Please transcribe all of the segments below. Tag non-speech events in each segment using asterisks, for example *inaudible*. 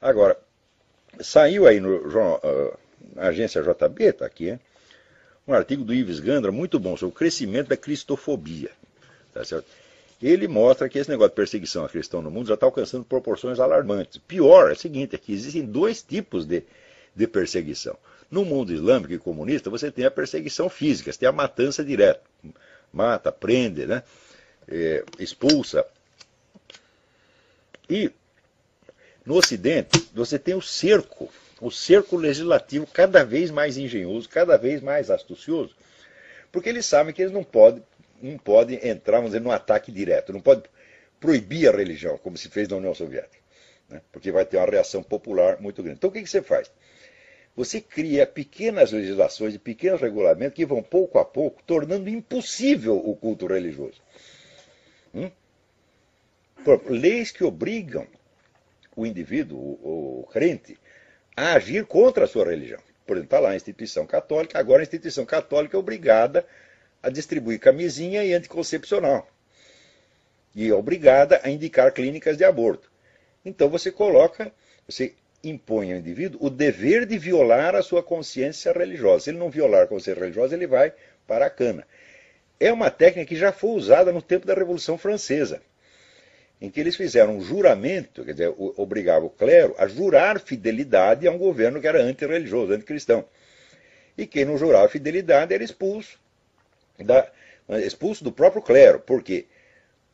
Agora, saiu aí no uh, na agência JB, está aqui, um artigo do Ives Gandra muito bom sobre o crescimento da cristofobia. Tá certo? Ele mostra que esse negócio de perseguição a cristão no mundo já está alcançando proporções alarmantes. Pior é o seguinte, é que existem dois tipos de, de perseguição. No mundo islâmico e comunista, você tem a perseguição física, você tem a matança direta. Mata, prende, né? É, expulsa. E no Ocidente, você tem o cerco, o cerco legislativo cada vez mais engenhoso, cada vez mais astucioso, porque eles sabem que eles não podem, não podem entrar, vamos dizer, num ataque direto, não pode proibir a religião, como se fez na União Soviética, né? porque vai ter uma reação popular muito grande. Então o que, que você faz? Você cria pequenas legislações e pequenos regulamentos que vão pouco a pouco tornando impossível o culto religioso. Hum? leis que obrigam o indivíduo, o, o crente, a agir contra a sua religião. Por exemplo, está lá a instituição católica, agora a instituição católica é obrigada a distribuir camisinha e anticoncepcional. E é obrigada a indicar clínicas de aborto. Então você coloca, você impõe ao indivíduo o dever de violar a sua consciência religiosa. Se ele não violar a consciência religiosa, ele vai para a cana. É uma técnica que já foi usada no tempo da Revolução Francesa, em que eles fizeram um juramento, quer dizer, obrigava o clero a jurar fidelidade a um governo que era antirreligioso, anticristão. E quem não jurava fidelidade era expulso, da, expulso do próprio clero. Por quê?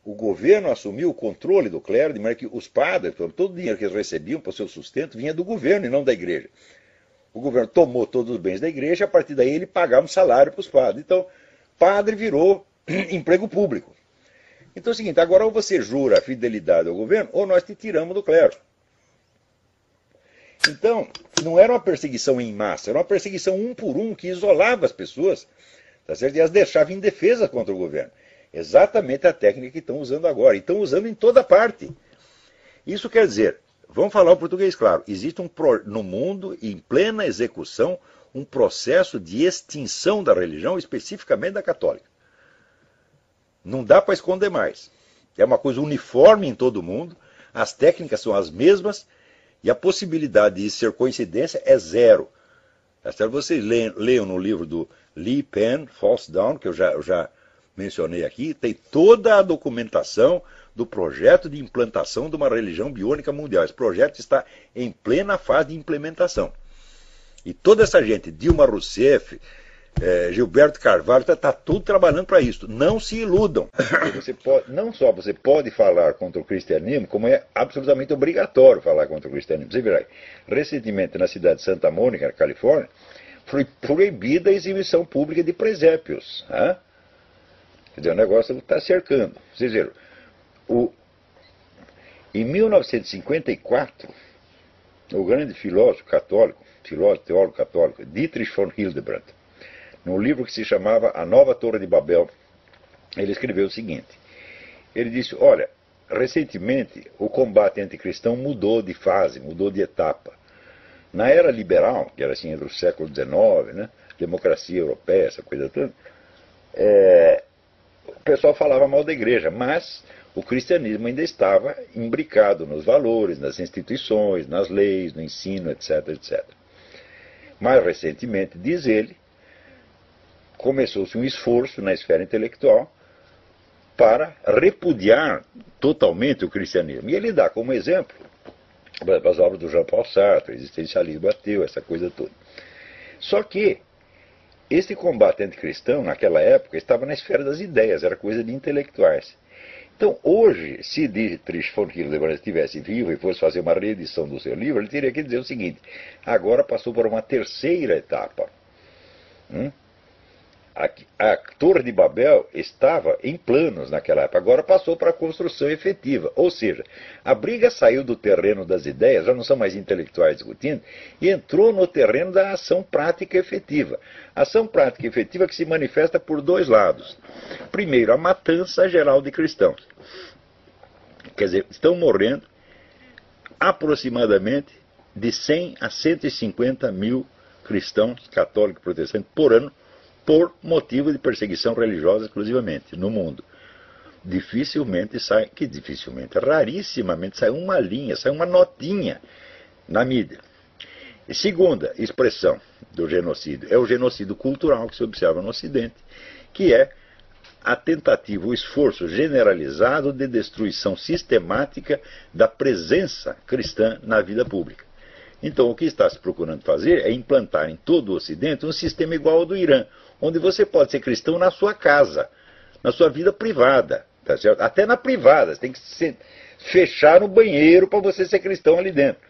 o governo assumiu o controle do clero, de maneira que os padres, todo o dinheiro que eles recebiam para o seu sustento vinha do governo e não da igreja. O governo tomou todos os bens da igreja, a partir daí ele pagava um salário para os padres. Então, padre virou *clears throat* emprego público. Então é o seguinte, agora ou você jura a fidelidade ao governo, ou nós te tiramos do clero. Então, não era uma perseguição em massa, era uma perseguição um por um que isolava as pessoas tá certo? e as deixava indefesas contra o governo. Exatamente a técnica que estão usando agora. E estão usando em toda parte. Isso quer dizer, vamos falar o português claro, existe um no mundo, em plena execução, um processo de extinção da religião, especificamente da católica. Não dá para esconder mais. É uma coisa uniforme em todo mundo, as técnicas são as mesmas e a possibilidade de ser coincidência é zero. Vocês leiam, no livro do Lee Penn, False Down, que eu já, eu já mencionei aqui, tem toda a documentação do projeto de implantação de uma religião biônica mundial. Esse projeto está em plena fase de implementação. E toda essa gente, Dilma Rousseff, eh, Gilberto Carvalho, está tá tudo trabalhando para isso. Não se iludam. Você pode, não só você pode falar contra o cristianismo, como é absolutamente obrigatório falar contra o cristianismo. Você verá, recentemente na cidade de Santa Mônica, na Califórnia, foi proibida a exibição pública de presépios. Hein? Quer dizer, o negócio está cercando. Vocês viram, o, em 1954, o grande filósofo católico, filósofo teólogo católico, Dietrich von Hildebrand, num livro que se chamava A Nova Torre de Babel, ele escreveu o seguinte: ele disse, olha, recentemente o combate anticristão mudou de fase, mudou de etapa. Na era liberal, que era assim entre o século XIX, né, democracia europeia, essa coisa toda, é, o pessoal falava mal da igreja, mas o cristianismo ainda estava imbricado nos valores, nas instituições, nas leis, no ensino, etc, etc. Mais recentemente, diz ele, começou-se um esforço na esfera intelectual para repudiar totalmente o cristianismo. E ele dá como exemplo as obras do Jean-Paul Sartre, o existencialismo ateu, essa coisa toda. Só que esse combate anticristão, naquela época, estava na esfera das ideias, era coisa de intelectuais. Então, hoje, se Dietrich von Hildebrand estivesse vivo e fosse fazer uma reedição do seu livro, ele teria que dizer o seguinte: agora passou por uma terceira etapa. Hum? A, a, Torre de Babel estava em planos naquela época, agora passou para a construção efetiva. Ou seja, a briga saiu do terreno das ideias, já não são mais intelectuais discutindo, e entrou no terreno da ação prática efetiva. Ação prática efetiva que se manifesta por dois lados. Primeiro, a matança geral de cristãos. Quer dizer, estão morrendo aproximadamente de 100 a 150 mil cristãos católicos protestantes por ano por motivo de perseguição religiosa exclusivamente no mundo. Dificilmente sai, que dificilmente, rarissimamente sai uma linha, sai uma notinha na mídia. E segunda expressão do genocídio é o genocídio cultural que se observa no Ocidente, que é a tentativa, o esforço generalizado de destruição sistemática da presença cristã na vida pública. Então, o que está se procurando fazer é implantar em todo o Ocidente um sistema igual ao do Irã, onde você pode ser cristão na sua casa, na sua vida privada, tá até na privada, você tem que se fechar no banheiro para você ser cristão ali dentro.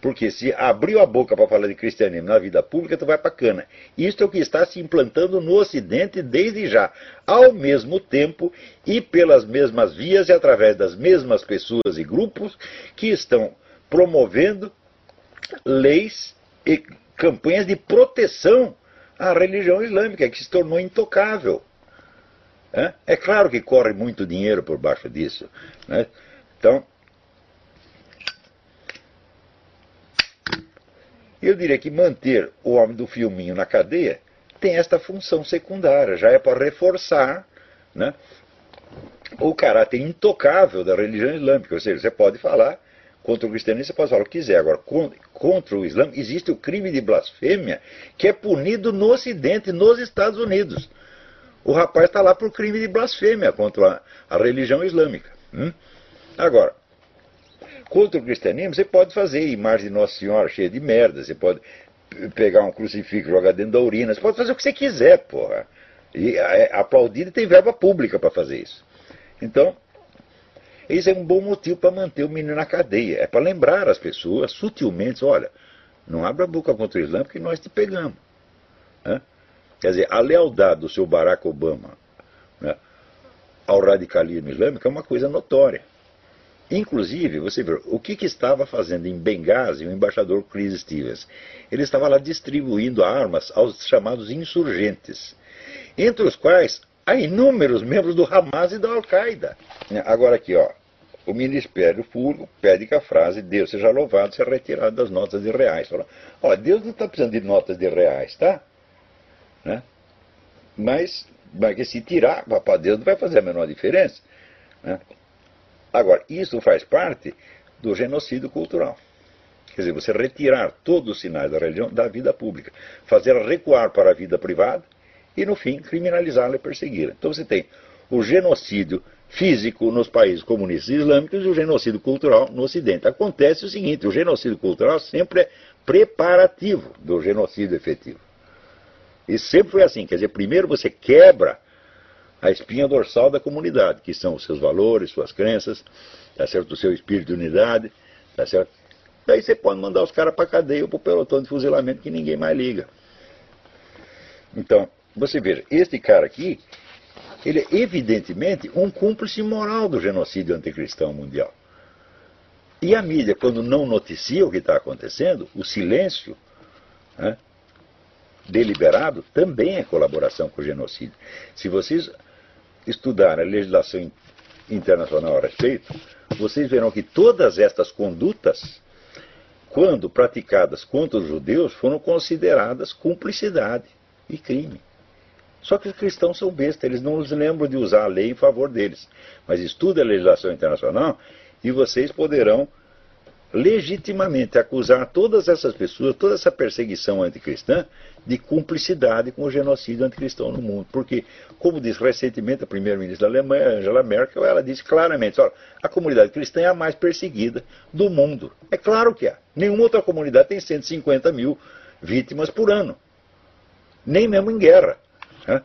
Porque se abriu a boca para falar de cristianismo na vida pública, tu vai para cana. Isso é o que está se implantando no Ocidente desde já. Ao mesmo tempo e pelas mesmas vias e através das mesmas pessoas e grupos que estão promovendo leis e campanhas de proteção à religião islâmica, que se tornou intocável. É claro que corre muito dinheiro por baixo disso. Né? Então, Eu diria que manter o homem do filminho na cadeia tem esta função secundária, já é para reforçar né, o caráter intocável da religião islâmica. Ou seja, você pode falar contra o cristianismo, você pode falar o que quiser. Agora, contra o Islã, existe o crime de blasfêmia que é punido no Ocidente, nos Estados Unidos. O rapaz está lá por crime de blasfêmia contra a, a religião islâmica. Hum? Agora, Contra o cristianismo, você pode fazer imagem de Nossa Senhora cheia de merda, você pode pegar um crucifixo jogar dentro da urina, você pode fazer o que você quiser, porra. E é, aplaudir tem verba pública para fazer isso. Então, esse é um bom motivo para manter o menino na cadeia. É para lembrar as pessoas sutilmente, olha, não abra a boca contra o Islã porque nós te pegamos. Né? Quer dizer, a lealdade do seu Barack Obama né, ao radicalismo islâmico é uma coisa notória. Inclusive, você vê, o que, que estava fazendo em Benghazi o embaixador Chris Stevens? Ele estava lá distribuindo armas aos chamados insurgentes, entre os quais há inúmeros membros do Hamas e da Al-Qaeda. Agora aqui, ó, o Ministério Público pede que a frase Deus seja louvado seja retirada das notas de reais. Fala, ó, Deus não está precisando de notas de reais, tá? Né? Mas, mas se tirar, para Deus não vai fazer a menor diferença. Né? Agora, isso faz parte do genocídio cultural. Quer dizer, você retirar todos os sinais da religião da vida pública, fazer recuar para a vida privada e, no fim, criminalizá-la e persegui-la. Então você tem o genocídio físico nos países comunistas e islâmicos e o genocídio cultural no Ocidente. Acontece o seguinte: o genocídio cultural sempre é preparativo do genocídio efetivo. E sempre foi assim: quer dizer, primeiro você quebra a espinha dorsal da comunidade, que são os seus valores, suas crenças, tá certo? o seu espírito de unidade, tá certo? Daí você pode mandar os caras para cadeia ou para o pelotão de fuzilamento que ninguém mais liga. Então, você veja, este cara aqui, ele é evidentemente um cúmplice moral do genocídio anticristão mundial. E a mídia, quando não noticia o que está acontecendo, o silêncio né, deliberado também é colaboração com o genocídio. Se vocês estudar a legislação internacional a respeito, vocês verão que todas estas condutas, quando praticadas contra os judeus, foram consideradas cumplicidade e crime. Só que os cristãos são bestas, eles não se lembram de usar a lei em favor deles. Mas estude a legislação internacional e vocês poderão legitimamente acusar todas essas pessoas, toda essa perseguição anticristã, de cumplicidade com o genocídio anticristão no mundo. Porque, como disse recentemente a primeira-ministra da Alemanha, Angela Merkel, ela disse claramente: olha, a comunidade cristã é a mais perseguida do mundo. É claro que é. Nenhuma outra comunidade tem 150 mil vítimas por ano. Nem mesmo em guerra. Né?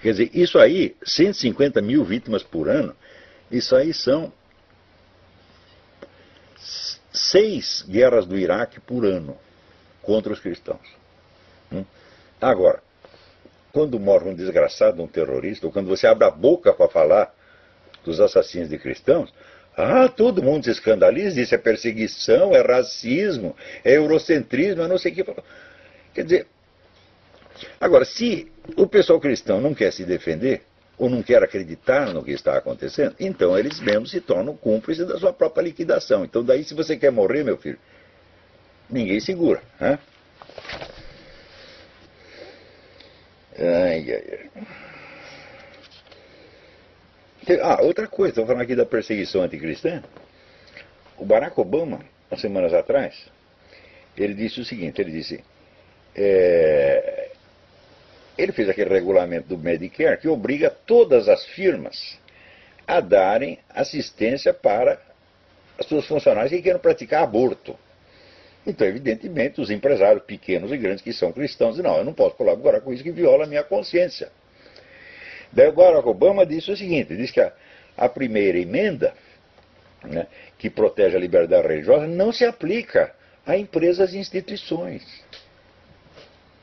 Quer dizer, isso aí, 150 mil vítimas por ano, isso aí são seis guerras do Iraque por ano contra os cristãos. Hum? Agora, quando morre um desgraçado, um terrorista, ou quando você abre a boca para falar dos assassinos de cristãos, ah, todo mundo se escandaliza, isso é perseguição, é racismo, é eurocentrismo, é não sei o que. Quer dizer, agora, se o pessoal cristão não quer se defender, ou não quer acreditar no que está acontecendo, então eles mesmos se tornam cúmplices da sua própria liquidação. Então daí se você quer morrer, meu filho, ninguém segura. Né? Ai, ai, ai. Ah, outra coisa, estou falando aqui da perseguição anticristã. O Barack Obama umas semanas atrás, ele disse o seguinte, ele disse, é, ele fez aquele regulamento do Medicare que obriga todas as firmas a darem assistência para as suas funcionárias que queiram praticar aborto. Então, evidentemente, os empresários pequenos e grandes que são cristãos dizem, não, eu não posso colaborar com isso que viola a minha consciência. Daí Barack Obama disse o seguinte, disse que a, a primeira emenda, né, que protege a liberdade religiosa, não se aplica a empresas e instituições.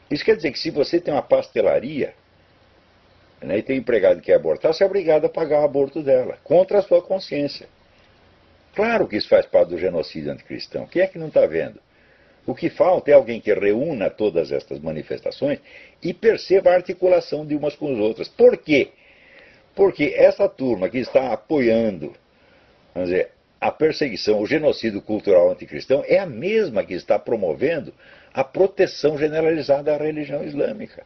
Isso quer dizer que se você tem uma pastelaria né, e tem um empregado que quer abortar, você é obrigado a pagar o aborto dela, contra a sua consciência. Claro que isso faz parte do genocídio anticristão. Quem é que não está vendo? O que falta é alguém que reúna todas estas manifestações e perceba a articulação de umas com as outras. Por quê? Porque essa turma que está apoiando, vamos dizer, a perseguição, o genocídio cultural anticristão, é a mesma que está promovendo a proteção generalizada à religião islâmica.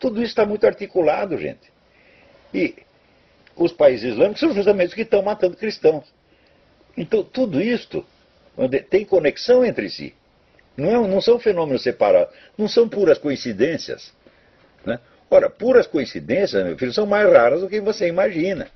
Tudo isso está muito articulado, gente. E os países islâmicos são justamente os que estão matando cristãos. Então, tudo isto tem conexão entre si. Não, é, não são fenômenos separados, não são puras coincidências. Né? Ora, puras coincidências, meu filho, são mais raras do que você imagina.